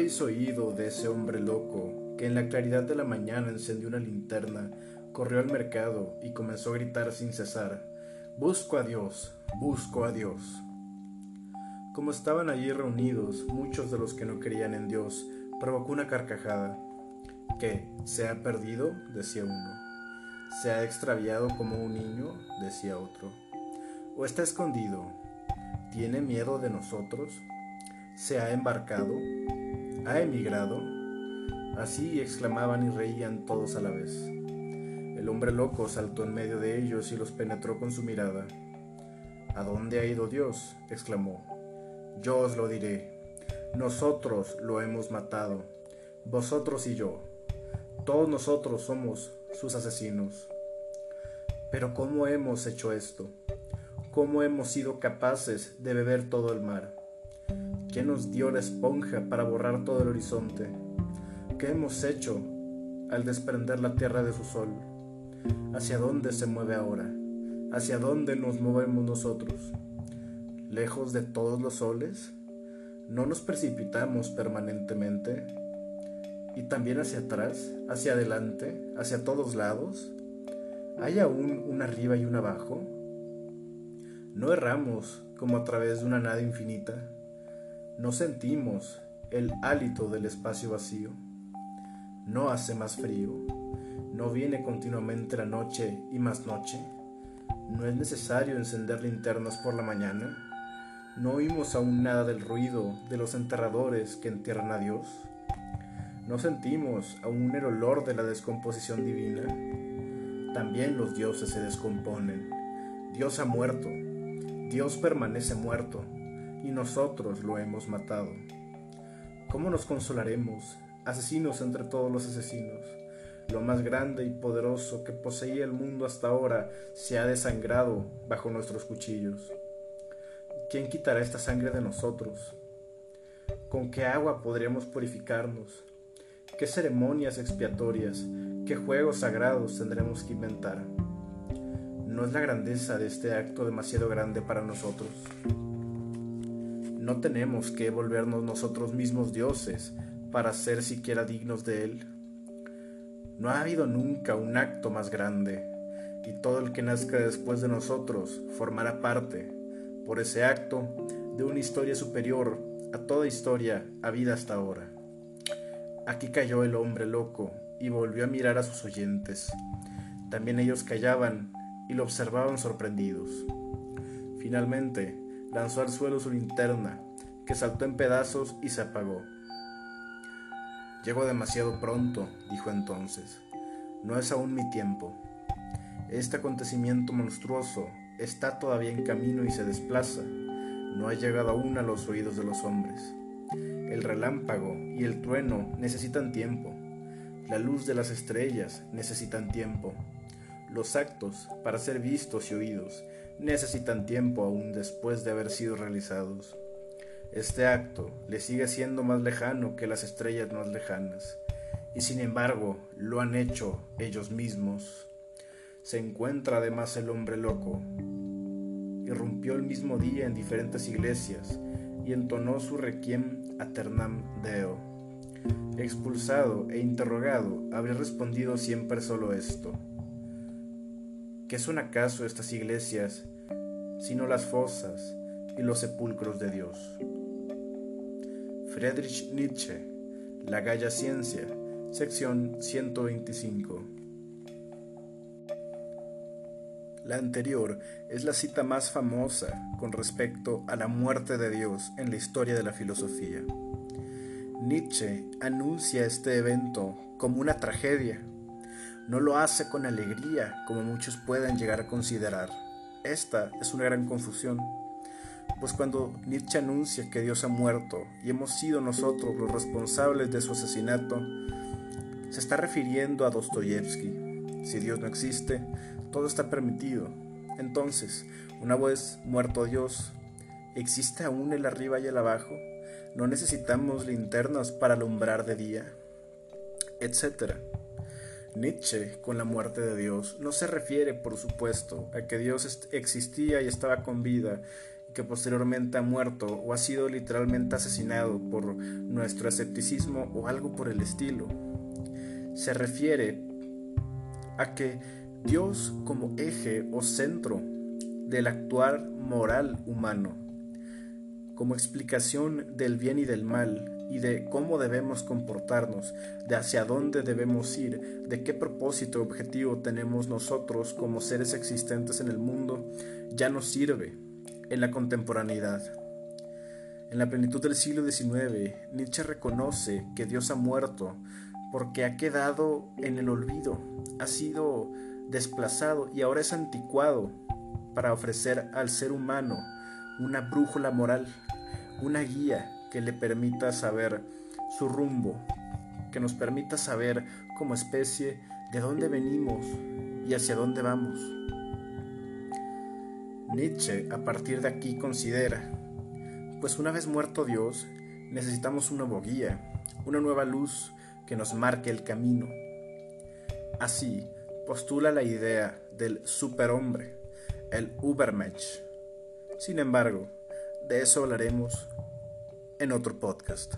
habéis oído de ese hombre loco que en la claridad de la mañana encendió una linterna, corrió al mercado y comenzó a gritar sin cesar, Busco a Dios, busco a Dios. Como estaban allí reunidos muchos de los que no creían en Dios, provocó una carcajada. ¿Qué? ¿Se ha perdido? decía uno. ¿Se ha extraviado como un niño? decía otro. ¿O está escondido? ¿Tiene miedo de nosotros? ¿Se ha embarcado? ¿Ha emigrado? Así exclamaban y reían todos a la vez. El hombre loco saltó en medio de ellos y los penetró con su mirada. ¿A dónde ha ido Dios? exclamó. Yo os lo diré. Nosotros lo hemos matado, vosotros y yo. Todos nosotros somos sus asesinos. Pero ¿cómo hemos hecho esto? ¿Cómo hemos sido capaces de beber todo el mar? ¿Quién nos dio la esponja para borrar todo el horizonte? ¿Qué hemos hecho al desprender la tierra de su sol? ¿Hacia dónde se mueve ahora? ¿Hacia dónde nos movemos nosotros? ¿Lejos de todos los soles? ¿No nos precipitamos permanentemente? ¿Y también hacia atrás, hacia adelante, hacia todos lados? ¿Hay aún un arriba y un abajo? No erramos como a través de una nada infinita. No sentimos el hálito del espacio vacío. No hace más frío. No viene continuamente la noche y más noche. No es necesario encender linternas por la mañana. No oímos aún nada del ruido de los enterradores que entierran a Dios. No sentimos aún el olor de la descomposición divina. También los dioses se descomponen. Dios ha muerto Dios permanece muerto y nosotros lo hemos matado. ¿Cómo nos consolaremos, asesinos entre todos los asesinos? Lo más grande y poderoso que poseía el mundo hasta ahora se ha desangrado bajo nuestros cuchillos. ¿Quién quitará esta sangre de nosotros? ¿Con qué agua podríamos purificarnos? ¿Qué ceremonias expiatorias, qué juegos sagrados tendremos que inventar? ¿No es la grandeza de este acto demasiado grande para nosotros? No tenemos que volvernos nosotros mismos dioses para ser siquiera dignos de él. No ha habido nunca un acto más grande, y todo el que nazca después de nosotros formará parte, por ese acto, de una historia superior a toda historia habida hasta ahora. Aquí cayó el hombre loco y volvió a mirar a sus oyentes. También ellos callaban y lo observaban sorprendidos. Finalmente, lanzó al suelo su linterna, que saltó en pedazos y se apagó. Llego demasiado pronto, dijo entonces. No es aún mi tiempo. Este acontecimiento monstruoso está todavía en camino y se desplaza. No ha llegado aún a los oídos de los hombres. El relámpago y el trueno necesitan tiempo. La luz de las estrellas necesitan tiempo. Los actos, para ser vistos y oídos, necesitan tiempo aún después de haber sido realizados. Este acto le sigue siendo más lejano que las estrellas más lejanas, y sin embargo lo han hecho ellos mismos. Se encuentra además el hombre loco. Irrumpió el mismo día en diferentes iglesias y entonó su requiem Ternam deo. Expulsado e interrogado, habría respondido siempre solo esto. ¿Qué son acaso estas iglesias sino las fosas y los sepulcros de Dios? Friedrich Nietzsche, La Galla Ciencia, sección 125. La anterior es la cita más famosa con respecto a la muerte de Dios en la historia de la filosofía. Nietzsche anuncia este evento como una tragedia no lo hace con alegría como muchos pueden llegar a considerar. Esta es una gran confusión, pues cuando Nietzsche anuncia que Dios ha muerto y hemos sido nosotros los responsables de su asesinato, se está refiriendo a Dostoyevsky. Si Dios no existe, todo está permitido. Entonces, una vez muerto Dios, ¿existe aún el arriba y el abajo? ¿No necesitamos linternas para alumbrar de día? Etcétera. Nietzsche, con la muerte de Dios, no se refiere, por supuesto, a que Dios existía y estaba con vida que posteriormente ha muerto o ha sido literalmente asesinado por nuestro escepticismo o algo por el estilo. Se refiere a que Dios como eje o centro del actuar moral humano, como explicación del bien y del mal y de cómo debemos comportarnos, de hacia dónde debemos ir, de qué propósito objetivo tenemos nosotros como seres existentes en el mundo, ya nos sirve en la contemporaneidad. En la plenitud del siglo XIX, Nietzsche reconoce que Dios ha muerto porque ha quedado en el olvido, ha sido desplazado y ahora es anticuado para ofrecer al ser humano una brújula moral, una guía que le permita saber su rumbo, que nos permita saber como especie de dónde venimos y hacia dónde vamos. Nietzsche a partir de aquí considera, pues una vez muerto Dios, necesitamos un nuevo guía, una nueva luz que nos marque el camino. Así, postula la idea del superhombre, el Ubermensch. Sin embargo, de eso hablaremos en otro podcast.